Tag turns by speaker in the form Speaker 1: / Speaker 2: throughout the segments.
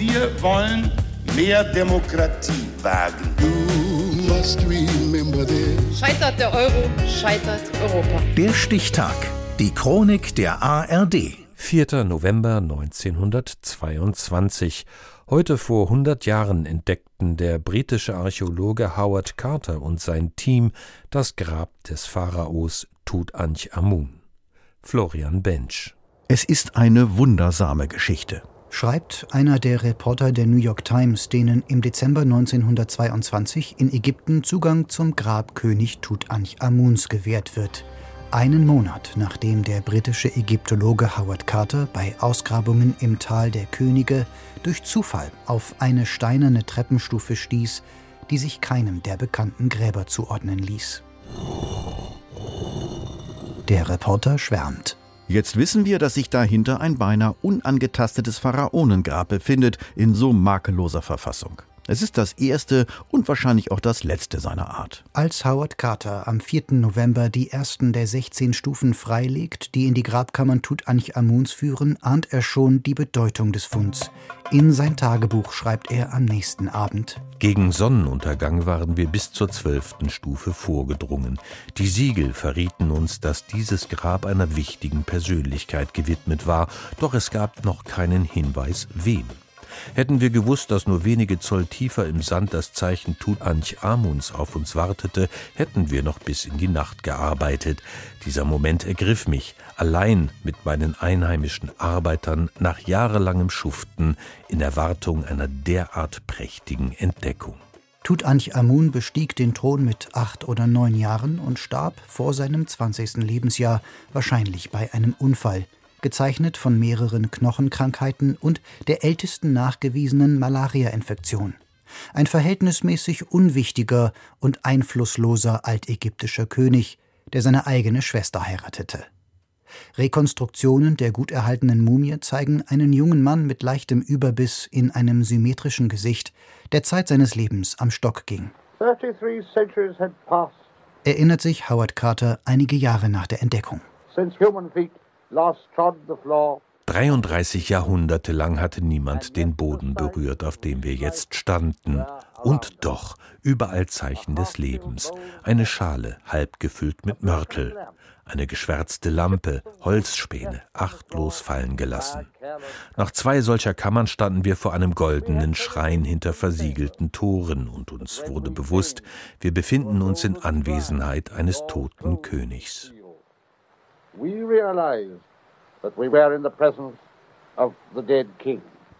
Speaker 1: Wir wollen mehr Demokratie wagen.
Speaker 2: Scheitert der Euro, scheitert Europa.
Speaker 3: Der Stichtag. Die Chronik der ARD.
Speaker 4: 4. November 1922. Heute vor 100 Jahren entdeckten der britische Archäologe Howard Carter und sein Team das Grab des Pharaos Tutanchamun. Florian Bench.
Speaker 3: Es ist eine wundersame Geschichte
Speaker 5: schreibt einer der Reporter der New York Times, denen im Dezember 1922 in Ägypten Zugang zum Grab König Tutanchamuns gewährt wird. Einen Monat nachdem der britische Ägyptologe Howard Carter bei Ausgrabungen im Tal der Könige durch Zufall auf eine steinerne Treppenstufe stieß, die sich keinem der bekannten Gräber zuordnen ließ. Der Reporter schwärmt.
Speaker 3: Jetzt wissen wir, dass sich dahinter ein beinahe unangetastetes Pharaonengrab befindet, in so makelloser Verfassung. Es ist das erste und wahrscheinlich auch das letzte seiner Art.
Speaker 5: Als Howard Carter am 4. November die ersten der 16 Stufen freilegt, die in die Grabkammern Tutanchamuns führen, ahnt er schon die Bedeutung des Funds. In sein Tagebuch schreibt er am nächsten Abend.
Speaker 4: Gegen Sonnenuntergang waren wir bis zur zwölften Stufe vorgedrungen. Die Siegel verrieten uns, dass dieses Grab einer wichtigen Persönlichkeit gewidmet war, doch es gab noch keinen Hinweis, wem. Hätten wir gewusst, dass nur wenige Zoll tiefer im Sand das Zeichen Tutanchamuns auf uns wartete, hätten wir noch bis in die Nacht gearbeitet. Dieser Moment ergriff mich, allein mit meinen einheimischen Arbeitern nach jahrelangem Schuften in Erwartung einer derart prächtigen Entdeckung.
Speaker 5: Tutanchamun bestieg den Thron mit acht oder neun Jahren und starb vor seinem zwanzigsten Lebensjahr, wahrscheinlich bei einem Unfall gezeichnet von mehreren Knochenkrankheiten und der ältesten nachgewiesenen Malaria-Infektion. Ein verhältnismäßig unwichtiger und einflussloser altägyptischer König, der seine eigene Schwester heiratete. Rekonstruktionen der gut erhaltenen Mumie zeigen einen jungen Mann mit leichtem Überbiss in einem symmetrischen Gesicht, der Zeit seines Lebens am Stock ging. Erinnert sich Howard Carter einige Jahre nach der Entdeckung. Since human feet
Speaker 4: 33 Jahrhunderte lang hatte niemand den Boden berührt, auf dem wir jetzt standen. Und doch überall Zeichen des Lebens. Eine Schale, halb gefüllt mit Mörtel. Eine geschwärzte Lampe, Holzspäne, achtlos fallen gelassen. Nach zwei solcher Kammern standen wir vor einem goldenen Schrein hinter versiegelten Toren und uns wurde bewusst, wir befinden uns in Anwesenheit eines toten Königs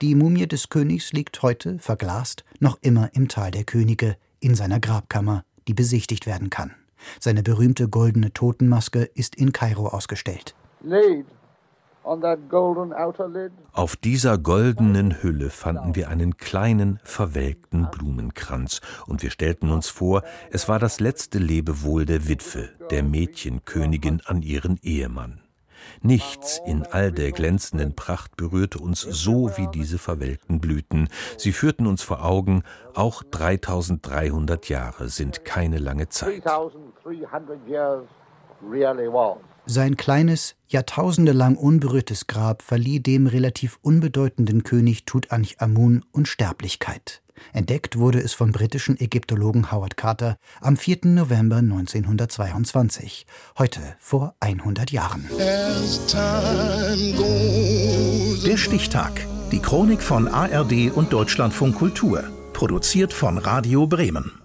Speaker 5: Die Mumie des Königs liegt heute, verglast, noch immer im Tal der Könige, in seiner Grabkammer, die besichtigt werden kann. Seine berühmte goldene Totenmaske ist in Kairo ausgestellt. Laid
Speaker 4: auf dieser goldenen Hülle fanden wir einen kleinen, verwelkten Blumenkranz, und wir stellten uns vor, es war das letzte Lebewohl der Witwe, der Mädchenkönigin an ihren Ehemann. Nichts in all der glänzenden Pracht berührte uns so wie diese verwelkten Blüten. Sie führten uns vor Augen, auch 3300 Jahre sind keine lange Zeit.
Speaker 5: Sein kleines, jahrtausendelang unberührtes Grab verlieh dem relativ unbedeutenden König Tutanchamun Unsterblichkeit. Entdeckt wurde es vom britischen Ägyptologen Howard Carter am 4. November 1922, heute vor 100 Jahren.
Speaker 3: Der Stichtag. Die Chronik von ARD und Deutschlandfunk Kultur. Produziert von Radio Bremen.